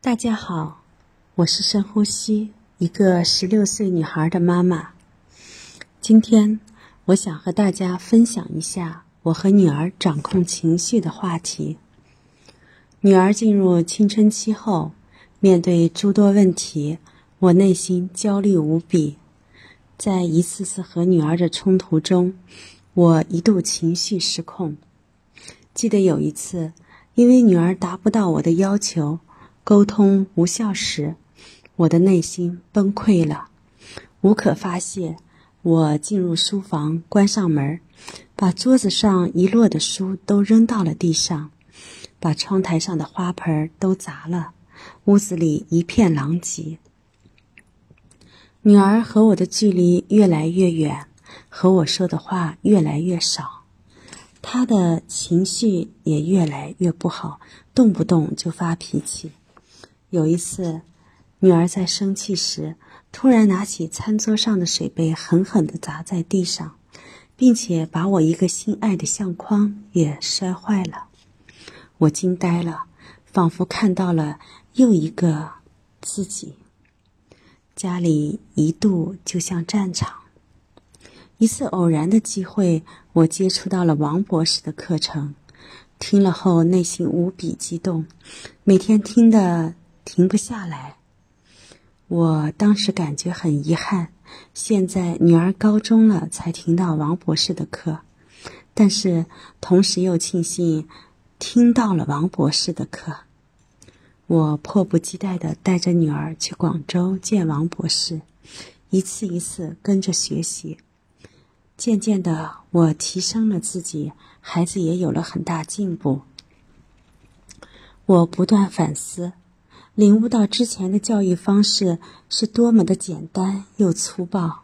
大家好，我是深呼吸，一个十六岁女孩的妈妈。今天我想和大家分享一下我和女儿掌控情绪的话题。女儿进入青春期后，面对诸多问题，我内心焦虑无比。在一次次和女儿的冲突中，我一度情绪失控。记得有一次，因为女儿达不到我的要求。沟通无效时，我的内心崩溃了，无可发泄。我进入书房，关上门，把桌子上遗落的书都扔到了地上，把窗台上的花盆都砸了，屋子里一片狼藉。女儿和我的距离越来越远，和我说的话越来越少，她的情绪也越来越不好，动不动就发脾气。有一次，女儿在生气时，突然拿起餐桌上的水杯，狠狠地砸在地上，并且把我一个心爱的相框也摔坏了。我惊呆了，仿佛看到了又一个自己。家里一度就像战场。一次偶然的机会，我接触到了王博士的课程，听了后内心无比激动，每天听的。停不下来。我当时感觉很遗憾，现在女儿高中了才听到王博士的课，但是同时又庆幸听到了王博士的课。我迫不及待地带着女儿去广州见王博士，一次一次跟着学习。渐渐的，我提升了自己，孩子也有了很大进步。我不断反思。领悟到之前的教育方式是多么的简单又粗暴，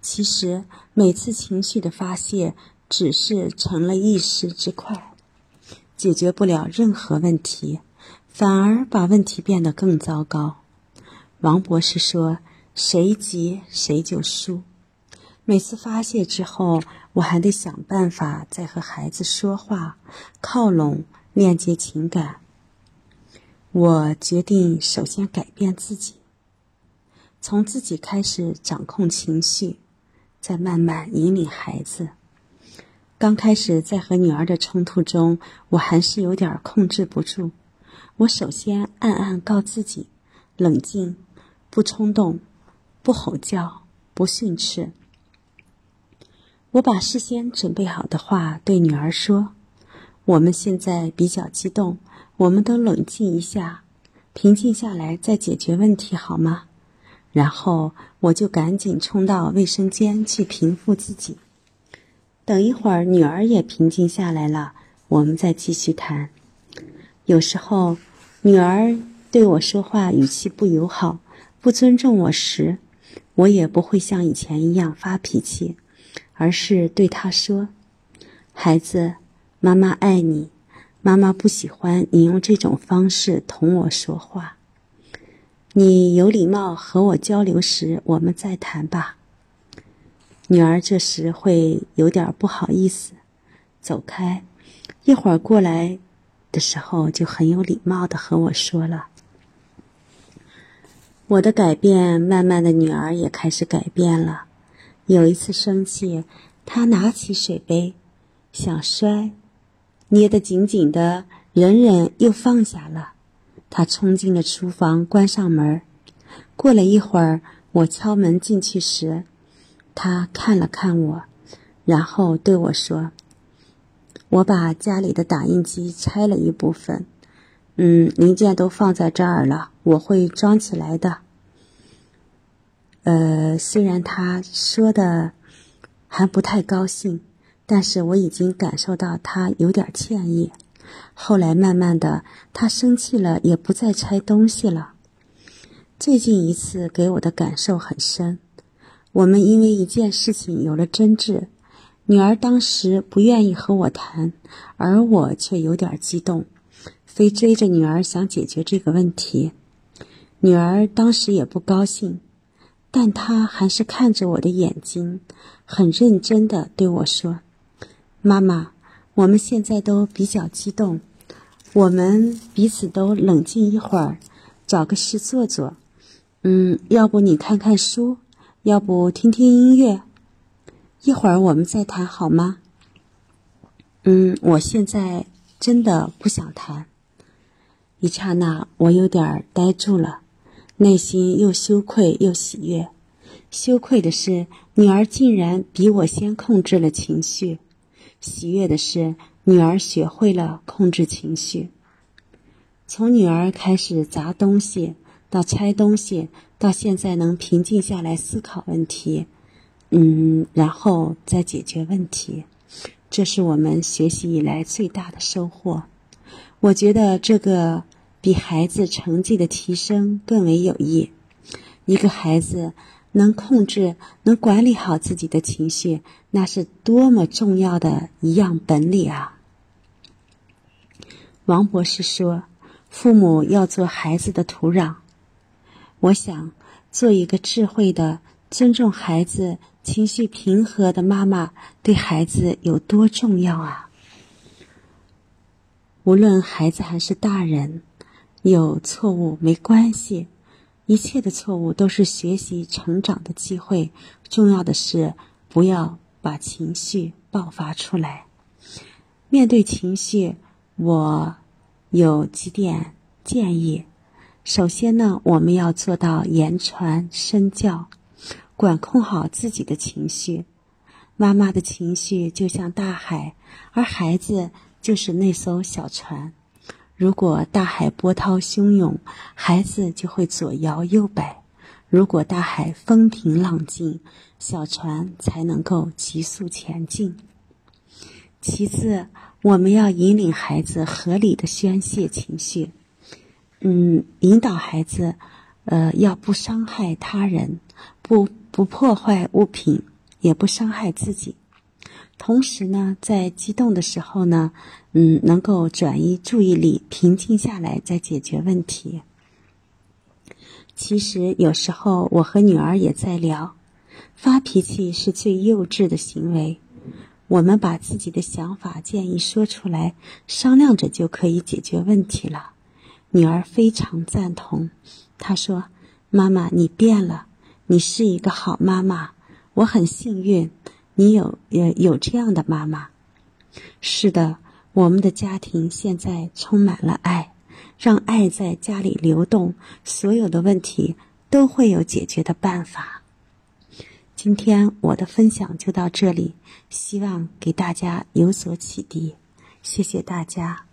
其实每次情绪的发泄只是成了一时之快，解决不了任何问题，反而把问题变得更糟糕。王博士说：“谁急谁就输。”每次发泄之后，我还得想办法再和孩子说话，靠拢，链接情感。我决定首先改变自己，从自己开始掌控情绪，再慢慢引领孩子。刚开始在和女儿的冲突中，我还是有点控制不住。我首先暗暗告自己：冷静，不冲动，不吼叫，不训斥。我把事先准备好的话对女儿说：“我们现在比较激动。”我们都冷静一下，平静下来再解决问题好吗？然后我就赶紧冲到卫生间去平复自己。等一会儿女儿也平静下来了，我们再继续谈。有时候女儿对我说话语气不友好、不尊重我时，我也不会像以前一样发脾气，而是对她说：“孩子，妈妈爱你。”妈妈不喜欢你用这种方式同我说话。你有礼貌和我交流时，我们再谈吧。女儿这时会有点不好意思，走开。一会儿过来的时候，就很有礼貌的和我说了。我的改变，慢慢的，女儿也开始改变了。有一次生气，她拿起水杯，想摔。捏得紧紧的，忍忍又放下了。他冲进了厨房，关上门。过了一会儿，我敲门进去时，他看了看我，然后对我说：“我把家里的打印机拆了一部分，嗯，零件都放在这儿了，我会装起来的。”呃，虽然他说的还不太高兴。但是我已经感受到他有点歉意。后来慢慢的，他生气了，也不再拆东西了。最近一次给我的感受很深。我们因为一件事情有了争执，女儿当时不愿意和我谈，而我却有点激动，非追着女儿想解决这个问题。女儿当时也不高兴，但她还是看着我的眼睛，很认真的对我说。妈妈，我们现在都比较激动，我们彼此都冷静一会儿，找个事做做。嗯，要不你看看书，要不听听音乐。一会儿我们再谈好吗？嗯，我现在真的不想谈。一刹那，我有点呆住了，内心又羞愧又喜悦。羞愧的是，女儿竟然比我先控制了情绪；喜悦的是，女儿学会了控制情绪。从女儿开始砸东西，到拆东西，到现在能平静下来思考问题，嗯，然后再解决问题，这是我们学习以来最大的收获。我觉得这个比孩子成绩的提升更为有益。一个孩子能控制、能管理好自己的情绪，那是多么重要的一样本领啊！王博士说。父母要做孩子的土壤，我想做一个智慧的、尊重孩子、情绪平和的妈妈，对孩子有多重要啊！无论孩子还是大人，有错误没关系，一切的错误都是学习成长的机会。重要的是不要把情绪爆发出来。面对情绪，我。有几点建议。首先呢，我们要做到言传身教，管控好自己的情绪。妈妈的情绪就像大海，而孩子就是那艘小船。如果大海波涛汹涌，孩子就会左摇右摆；如果大海风平浪静，小船才能够急速前进。其次，我们要引领孩子合理的宣泄情绪，嗯，引导孩子，呃，要不伤害他人，不不破坏物品，也不伤害自己。同时呢，在激动的时候呢，嗯，能够转移注意力，平静下来再解决问题。其实有时候我和女儿也在聊，发脾气是最幼稚的行为。我们把自己的想法、建议说出来，商量着就可以解决问题了。女儿非常赞同，她说：“妈妈，你变了，你是一个好妈妈，我很幸运，你有也有这样的妈妈。”是的，我们的家庭现在充满了爱，让爱在家里流动，所有的问题都会有解决的办法。今天我的分享就到这里，希望给大家有所启迪，谢谢大家。